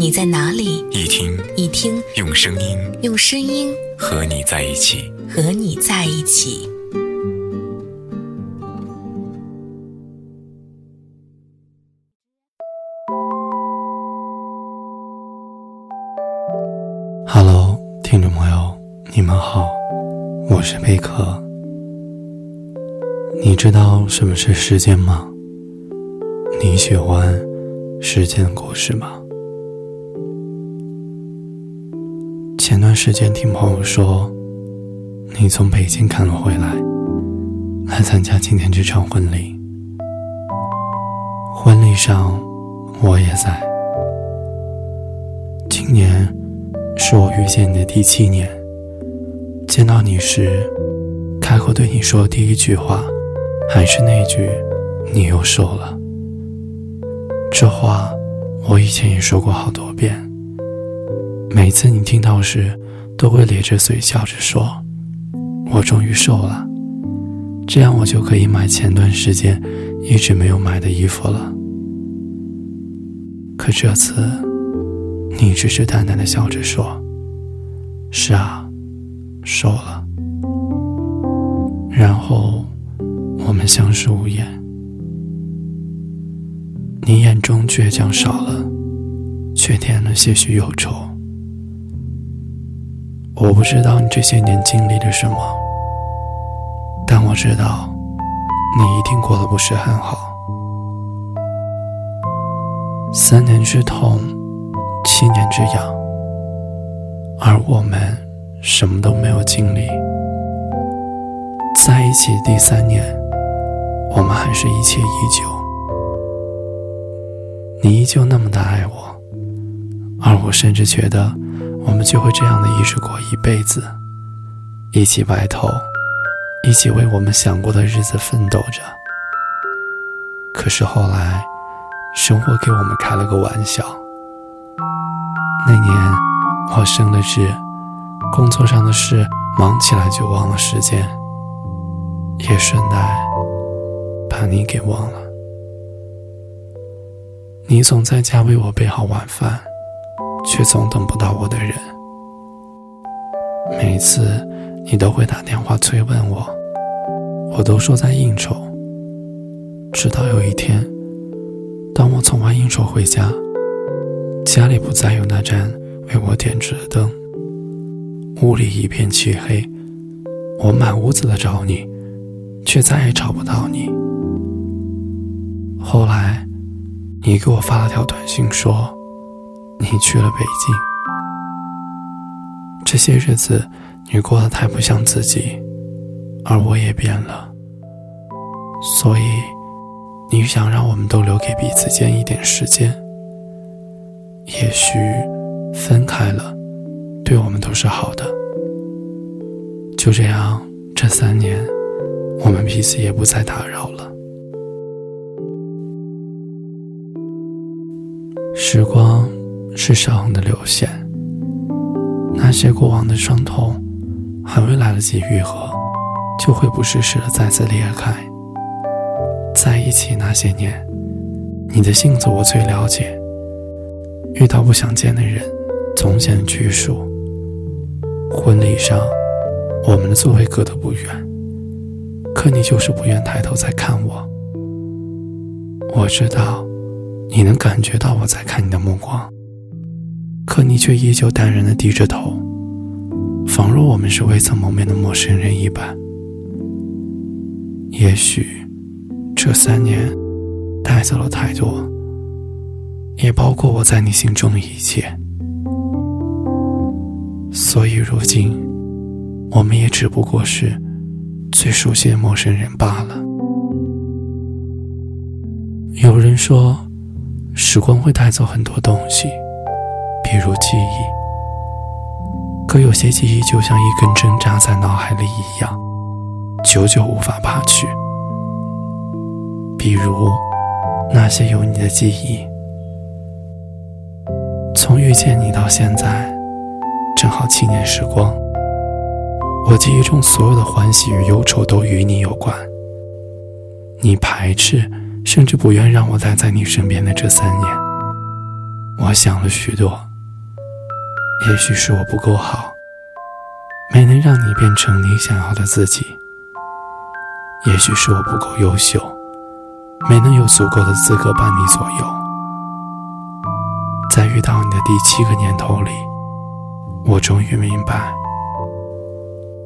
你在哪里？一听一听，用声音用声音和你在一起，和你在一起。Hello，听众朋友，你们好，我是贝壳。你知道什么是时间吗？你喜欢时间的故事吗？前段时间听朋友说，你从北京赶了回来，来参加今天这场婚礼。婚礼上我也在。今年是我遇见你的第七年。见到你时，开口对你说的第一句话，还是那句“你又瘦了”。这话我以前也说过好多遍。每次你听到时，都会咧着嘴笑着说：“我终于瘦了，这样我就可以买前段时间一直没有买的衣服了。”可这次，你只是淡淡的笑着说：“是啊，瘦了。”然后，我们相视无言。你眼中倔强少了，却添了些许忧愁。我不知道你这些年经历了什么，但我知道，你一定过得不是很好。三年之痛，七年之痒，而我们什么都没有经历。在一起第三年，我们还是一切依旧，你依旧那么的爱我，而我甚至觉得。我们就会这样的一直过一辈子，一起白头，一起为我们想过的日子奋斗着。可是后来，生活给我们开了个玩笑。那年我升了职，工作上的事忙起来就忘了时间，也顺带把你给忘了。你总在家为我备好晚饭。却总等不到我的人。每次你都会打电话催问我，我都说在应酬。直到有一天，当我从外应酬回家，家里不再有那盏为我点着的灯，屋里一片漆黑，我满屋子的找你，却再也找不到你。后来，你给我发了条短信说。你去了北京，这些日子你过得太不像自己，而我也变了。所以，你想让我们都留给彼此间一点时间。也许分开了，对我们都是好的。就这样，这三年，我们彼此也不再打扰了。时光。是伤痕的流线，那些过往的伤痛，还未来得及愈合，就会不适时的再次裂开。在一起那些年，你的性子我最了解。遇到不想见的人，总显拘束。婚礼上，我们的座位隔得不远，可你就是不愿抬头再看我。我知道，你能感觉到我在看你的目光。可你却依旧淡然的低着头，仿若我们是未曾谋面的陌生人一般。也许，这三年带走了太多，也包括我在你心中的一切。所以如今，我们也只不过是最熟悉的陌生人罢了。有人说，时光会带走很多东西。比如记忆，可有些记忆就像一根针扎在脑海里一样，久久无法拔去。比如那些有你的记忆，从遇见你到现在，正好七年时光。我记忆中所有的欢喜与忧愁都与你有关。你排斥，甚至不愿让我待在你身边的这三年，我想了许多。也许是我不够好，没能让你变成你想要的自己；也许是我不够优秀，没能有足够的资格伴你左右。在遇到你的第七个年头里，我终于明白。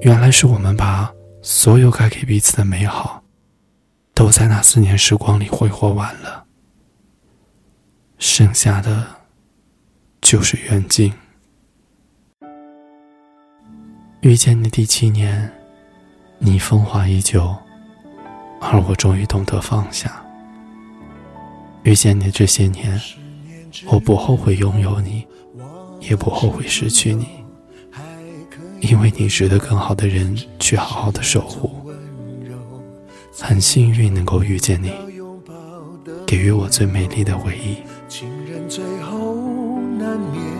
原来是我们把所有该给彼此的美好，都在那四年时光里挥霍完了，剩下的就是远近。遇见你第七年，你风华依旧，而我终于懂得放下。遇见你这些年，我不后悔拥有你，也不后悔失去你。因为你值得更好的人去好好的守护，很幸运能够遇见你，给予我最美丽的回忆。情人最后难免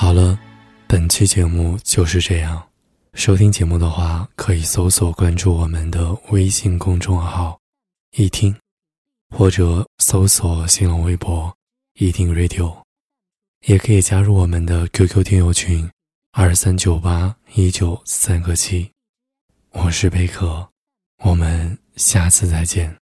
好了，本期节目就是这样。收听节目的话，可以搜索关注我们的微信公众号“一听”，或者搜索新浪微博“一听 Radio”，也可以加入我们的 QQ 听友群二三九八一九三个七。我是贝壳，我们下次再见。